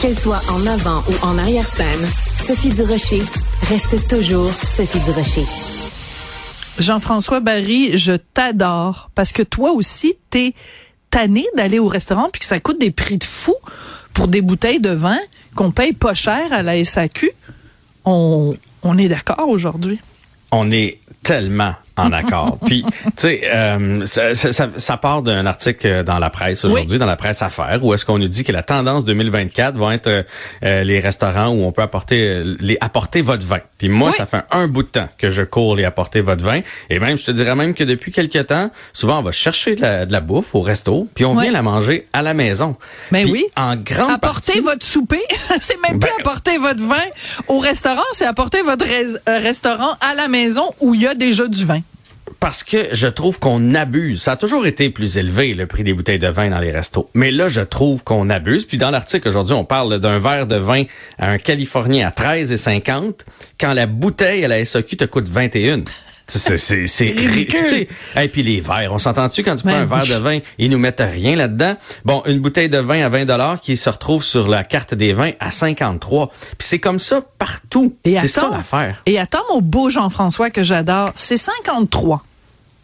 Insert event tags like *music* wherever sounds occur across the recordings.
Qu'elle soit en avant ou en arrière-scène, Sophie Durocher reste toujours Sophie Durocher. Jean-François Barry, je t'adore parce que toi aussi, t'es tanné d'aller au restaurant puis que ça coûte des prix de fou pour des bouteilles de vin qu'on paye pas cher à la SAQ. On, on est d'accord aujourd'hui. On est tellement en accord. *laughs* Puis, tu sais, euh, ça, ça, ça, part d'un article dans la presse aujourd'hui, dans la presse Affaires, où est-ce qu'on nous dit que la tendance 2024 va être euh, les restaurants où on peut apporter les apporter votre vin. Puis moi, ça fait un bout de temps que je cours les apporter votre vin. Et même, je te dirais même que depuis quelques temps, souvent, on va chercher de la, de la bouffe au resto, puis on vient la manger à la maison. Mais oui. En grande apporter votre souper, *laughs* c'est même plus ben, apporter votre vin au restaurant, c'est apporter votre euh, restaurant à la maison où il y a déjà du vin parce que je trouve qu'on abuse. Ça a toujours été plus élevé, le prix des bouteilles de vin dans les restos. Mais là, je trouve qu'on abuse. Puis dans l'article aujourd'hui, on parle d'un verre de vin à un Californien à 13,50 quand la bouteille à la SAQ te coûte 21. C'est ridicule. Et puis les verres, on s'entend-tu quand tu prends un verre de vin, ils nous mettent rien là-dedans? Bon, une bouteille de vin à 20 dollars qui se retrouve sur la carte des vins à 53. Puis c'est comme ça partout. C'est ça l'affaire. Et attends mon beau Jean-François que j'adore, c'est 53.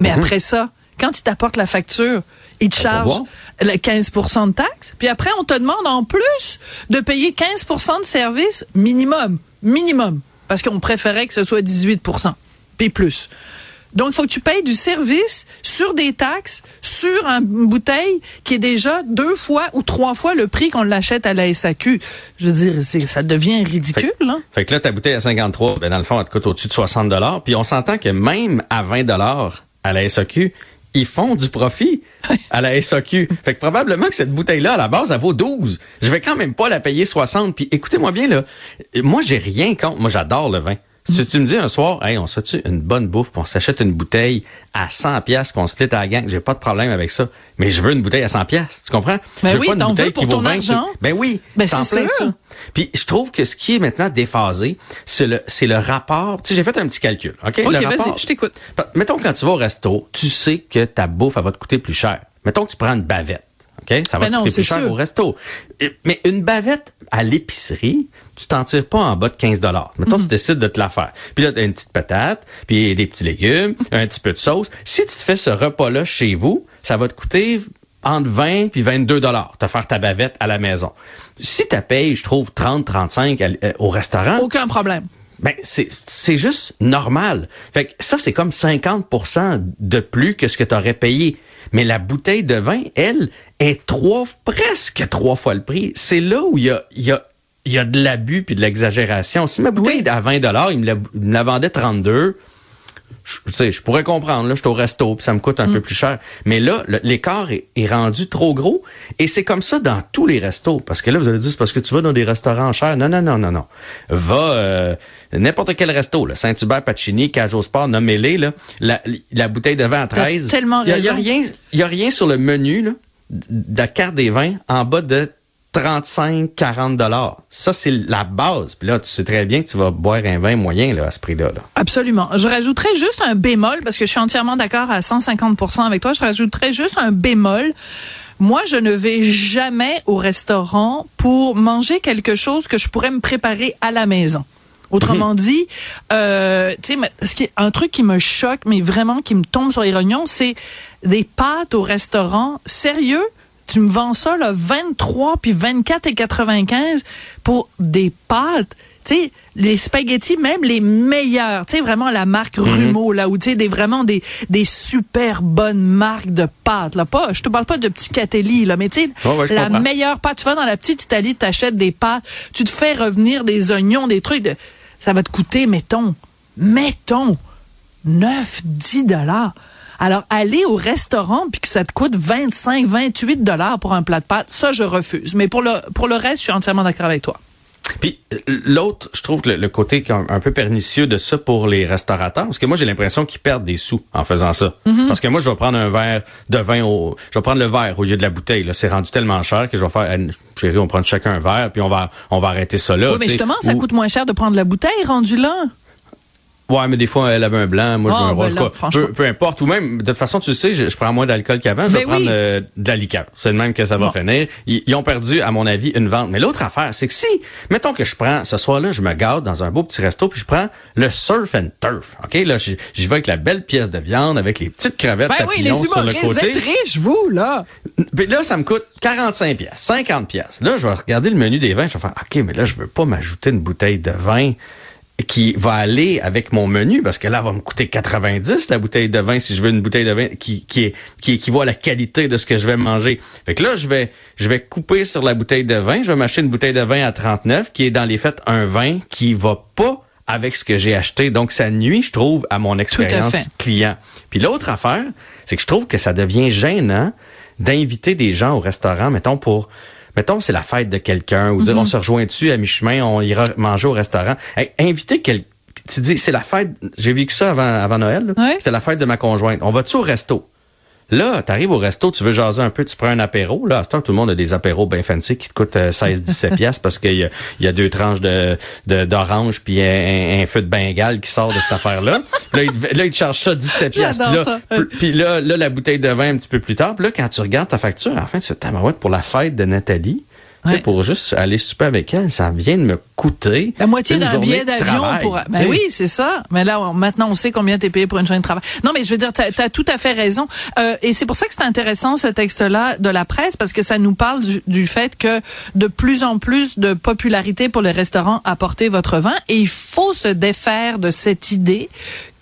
Mais mhm. après ça, quand tu t'apportes la facture, ils te chargent 15% de taxes. Puis après, on te demande en plus de payer 15% de service minimum. Minimum. Parce qu'on préférait que ce soit 18% puis plus. Donc, il faut que tu payes du service sur des taxes, sur une bouteille qui est déjà deux fois ou trois fois le prix qu'on l'achète à la SAQ. Je veux dire, ça devient ridicule. Fait, hein? fait que là, ta bouteille à 53, ben dans le fond, elle te coûte au-dessus de 60 dollars. Puis on s'entend que même à 20 dollars à la SAQ, ils font du profit à la SAQ. *laughs* Fait que probablement que cette bouteille-là, à la base, elle vaut 12. Je vais quand même pas la payer 60. Puis écoutez-moi bien, là, moi, j'ai rien contre. Moi, j'adore le vin. Si tu me dis un soir, hey, on se fait une bonne bouffe, puis on s'achète une bouteille à 100 pièces qu'on split à la gang, j'ai pas de problème avec ça. Mais je veux une bouteille à 100 pièces, tu comprends? Ben je veux oui, pas une bouteille qui vaut 20 argent. Ben oui, ben c'est plein ça. Puis je trouve que ce qui est maintenant déphasé, c'est le c'est le rapport. Tu sais, j'ai fait un petit calcul, OK? OK, vas-y, je t'écoute. Mettons quand tu vas au resto, tu sais que ta bouffe elle va te coûter plus cher. Mettons que tu prends une bavette. OK? Ça va ben coûter plus cher au resto. Mais une bavette à l'épicerie, tu t'en tires pas en bas de 15 dollars. Mettons, tu mhm. décides de te la faire. Puis là, tu as une petite patate, puis des petits légumes, un petit peu de sauce. Si tu te fais ce repas-là chez vous, ça va te coûter entre 20 puis 22 dollars te faire ta bavette à la maison. Si tu payes, je trouve, 30, 35 euh, au restaurant... Aucun problème. Ben, c'est juste normal. Fait que ça, c'est comme 50% de plus que ce que tu aurais payé. Mais la bouteille de vin, elle, est trois, presque trois fois le prix. C'est là où il y a, il y a il y a de l'abus puis de l'exagération. Si ma bouteille à 20 dollars, il me la, vendait 32. Je, sais, je pourrais comprendre, là, je suis au resto, puis ça me coûte un peu mm. plus cher. Mais là, l'écart est, est, rendu trop gros. Et c'est comme ça dans tous les restos. Parce que là, vous allez dire, c'est parce que tu vas dans des restaurants chers. Non, non, non, non, non. Va euh, n'importe quel resto, Saint-Hubert, Pacini, Cajot Sport, nommez-les, là, la, la, bouteille de vin à 13. Tellement Il n'y a, rien, y a rien sur le menu là, de la carte des vins en bas de 35, 40 dollars. Ça, c'est la base. Puis là, tu sais très bien que tu vas boire un vin moyen là, à ce prix-là. Absolument. Je rajouterais juste un bémol, parce que je suis entièrement d'accord à 150% avec toi. Je rajouterais juste un bémol. Moi, je ne vais jamais au restaurant pour manger quelque chose que je pourrais me préparer à la maison. Autrement mhm. dit, euh, tu sais, un truc qui me choque, mais vraiment qui me tombe sur les rognons, c'est des pâtes au restaurant. Sérieux? Tu me vends ça là 23 puis 24 et 95 pour des pâtes. Tu sais les spaghettis même les meilleurs. Tu sais vraiment la marque mm Rumo là où tu sais des vraiment des des super bonnes marques de pâtes là. Pas je te parle pas de petits catelli là mais tu sais la meilleure pâte tu vas dans la petite Italie tu achètes des pâtes tu te fais revenir des oignons des trucs de, ça va te coûter mettons mettons 9 10 dollars alors, aller au restaurant puis que ça te coûte 25, 28 dollars pour un plat de pâtes, ça, je refuse. Mais pour le, pour le reste, je suis entièrement d'accord avec toi. Puis l'autre, je trouve que le, côté un, peu pernicieux de ça pour les restaurateurs, parce que moi j'ai l'impression qu'ils perdent des sous en faisant ça. Mm-hmm. Parce que moi je vais prendre un verre de vin au, je vais prendre le verre au lieu de la bouteille. C'est rendu tellement cher que je vais faire, chérie, on prend chacun un verre puis on va, on va arrêter ça là. Oui, mais justement, ça coûte moins cher de prendre la bouteille rendu là. Ouais, mais des fois, elle avait un blanc, moi, je Ah, veux un ben rose. là, quoi. peu, peu importe. Ou même, de toute façon, tu sais, je, je prends moins d'alcool qu'avant, je vais Ben prendre oui. euh, de la liqueur. C'est le même que ça va Bon. finir. Ils, ils ont perdu, à mon avis, une vente. Mais l'autre affaire, c'est que si, mettons que je prends, ce soir-là, je me garde dans un beau petit resto, puis je prends le surf and turf. OK? Là, j'y vais avec la belle pièce de viande, avec les petites crevettes Ben oui, les sur le côté. êtes riches, vous, là. Puis là, ça me coûte 45 pièces, 50 pièces. Là, je vais regarder le menu des vins, je vais faire OK, mais là, je veux pas m'ajouter une bouteille de vin qui va aller avec mon menu parce que là, elle va me coûter 90 la bouteille de vin si je veux une bouteille de vin qui qui est qui équivaut à la qualité de ce que je vais manger. Fait que là, je vais je vais couper sur la bouteille de vin, je vais m'acheter une bouteille de vin à 39 qui est dans les faits un vin qui va pas avec ce que j'ai acheté. Donc ça nuit, je trouve à mon expérience client. Puis l'autre affaire, c'est que je trouve que ça devient gênant d'inviter des gens au restaurant, mettons pour mettons c'est la fête de quelqu'un ou dire on se rejoint dessus à mi-chemin, on ira manger au restaurant. Hey, inviter quel tu dis c'est la fête, j'ai vécu ça avant avant Noël. Ouais. C'était la fête de ma conjointe. On va-tu au resto? Là, tu arrives au resto, tu veux jaser un peu, tu prends un apéro. Là, à ce temps, tout le monde a des apéros bien fancy qui te coûtent euh, 16-17 *laughs* piastres parce qu'il y a, il y a deux tranches de de- d'orange puis un, un- feu de Bengale qui sort de cette affaire-là. Là, il, te- là, il te charge ça 17 piastres. Puis là, ça. puis- puis là, là, la bouteille de vin un petit peu plus tard. Puis là, quand tu regardes ta facture, la fin, tu fais pour la fête de Nathalie. Ouais. pour juste aller souper avec elle, ça vient de me coûter. La moitié d'un billet d'avion pour. Ben oui, c'est ça. Mais là, on- maintenant, on sait combien t'es payé pour une journée de travail. Non, mais je veux dire, t'as as tout à fait raison. Euh, et c'est pour ça que c'est intéressant ce texte-là de la presse parce que ça nous parle du, du fait que de plus en plus de popularité pour les restaurants apporter votre vin et il faut se défaire de cette idée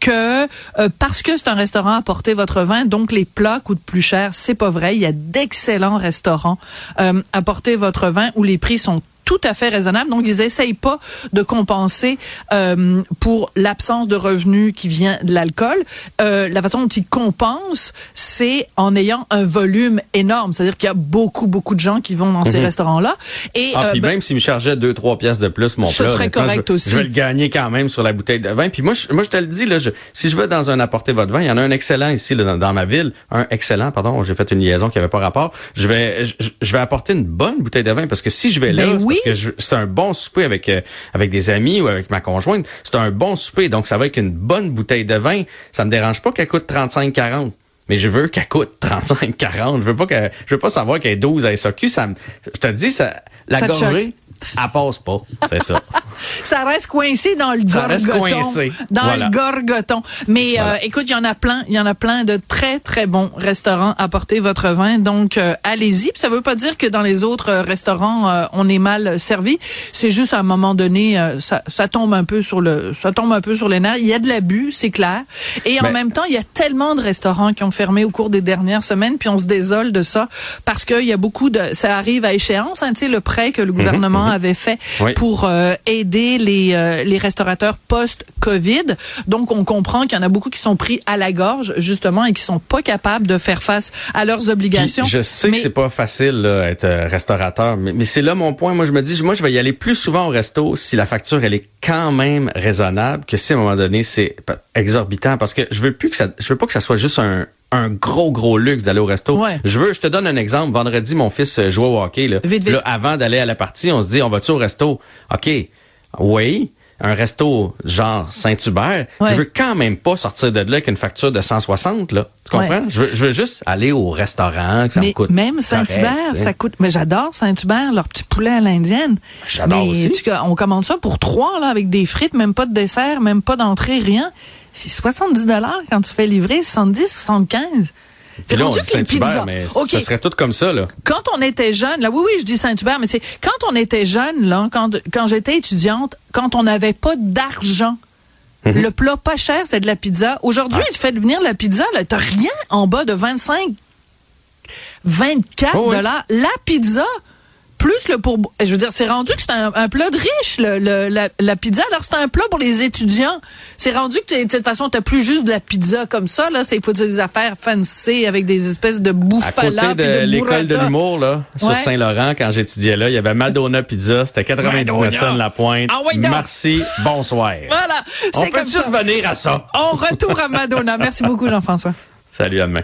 que euh, parce que c'est un restaurant apporter votre vin, donc les plats coûtent plus cher. C'est pas vrai. Il y a d'excellents restaurants euh, apporter votre vin où les prix sont tout à fait raisonnable. Donc, ils essayent pas de compenser euh, pour l'absence de revenus qui vient de l'alcool. Euh, la façon dont ils compensent, c'est en ayant un volume énorme. C'est-à-dire qu'il y a beaucoup, beaucoup de gens qui vont dans ces Mhm. restaurants-là. Et Ah, euh, puis ben, même s'il me chargeait 2-3 pièces de plus, mon Ce plat, serait correct je, aussi. je vais le gagner quand même sur la bouteille de vin. Puis moi, je, moi, je te le dis, là, je- si je vais dans un apporter votre vin, il y en a un excellent ici là, dans, dans ma ville. Un excellent, pardon, j'ai fait une liaison qui avait pas rapport. Je vais, je, je vais apporter une bonne bouteille de vin parce que si je vais là, Ben c'est oui. parce que je- c'est un bon souper avec, euh, avec des amis ou avec ma conjointe. C'est un bon souper, donc ça va avec une bonne bouteille de vin. Ça me dérange pas qu'elle coûte 35-40. Mais je veux qu'elle coûte 35-40. Je veux pas que, je veux pas savoir qu'elle est 12 à SAQ. Ça me, je te dis, ça, la Ça gorgée, elle passe pas. C'est ça. *laughs* ça reste coincé dans le Ça reste gorgoton. coincé. Dans Voilà. le gorgoton. Mais Voilà. euh, écoute, il y en a plein, il y en a plein de très très bons restaurants à porter votre vin. Donc euh, allez-y. Puis ça veut pas dire que dans les autres euh, restaurants euh, on est mal servi. C'est juste à un moment donné euh, ça, ça tombe un peu sur le ça tombe un peu sur les nerfs. Il y a de l'abus, c'est clair. Et en même temps, il y a tellement de restaurants qui ont fermé au cours des dernières semaines, puis on se désole de ça parce qu'il y a beaucoup de ça arrive à échéance. Hein, tu sais le prêt que le gouvernement avait fait Oui. pour euh, aider les, euh, les restaurateurs post-Covid. Donc, on comprend qu'il y en a beaucoup qui sont pris à la gorge, justement, et qui sont pas capables de faire face à leurs Puis, obligations. je sais Mais- que c'est pas facile là, être euh, restaurateur, mais, mais c'est là mon point. Moi, je me dis, moi, je vais y aller plus souvent au resto si la facture elle est quand même raisonnable que si à un moment donné c'est exorbitant, parce que je veux plus que ça, je veux pas que ça soit juste un un gros gros luxe d'aller au resto. Ouais. Je veux, je te donne un exemple. Vendredi, mon fils euh, jouait au hockey. Là. Vite, vite. Là, avant d'aller à la partie, on se dit, on va-tu au resto? Ok, oui. Un resto genre Saint-Hubert, Ouais. je veux quand même pas sortir de là avec une facture de 160 là. Tu Ouais. comprends? Je veux, je veux juste aller au restaurant, que ça me mais coûte. même Saint-Hubert, ça coûte. Mais j'adore Saint-Hubert, leur petit poulet à l'indienne. J'adore Mais aussi. tu- on commande ça pour trois là, avec des frites, même pas de dessert, même pas d'entrée, rien. C'est 70 dollars quand tu fais livrer, 70, 75. C'est là, on rendu dit Saint-Hubert, pizzas. mais OK. ça serait tout comme ça, là. quand on était jeune, là, oui, oui, je dis Saint-Hubert, mais c'est quand on était jeune, là, quand, quand j'étais étudiante, quand on n'avait pas d'argent, Mhm. le plat pas cher, c'est de la pizza. Aujourd'hui, tu fais venir la pizza, là, t'as rien en bas de 25, 24 Oh oui. dollars. La pizza, plus le pour, je veux dire, c'est rendu que c'est un, un plat de riche, le, le- la, la pizza. Alors, c'est un plat pour les étudiants. C'est rendu que, t'es- de toute façon, t'as plus juste de la pizza comme ça, là. C'est, il faut des affaires fancy avec des espèces de À bouffala côté puis de de l'école de l'humour, là, sur Ouais. Saint-Laurent, quand j'étudiais là, il y avait Madonna Pizza, c'était 99 Madonna. cents la pointe. Ah ouais, donc. Merci, bonsoir. *laughs* Voilà. On peut ça. revenir à ça. On retourne à Madonna. Merci beaucoup, Jean-François. Salut, à demain.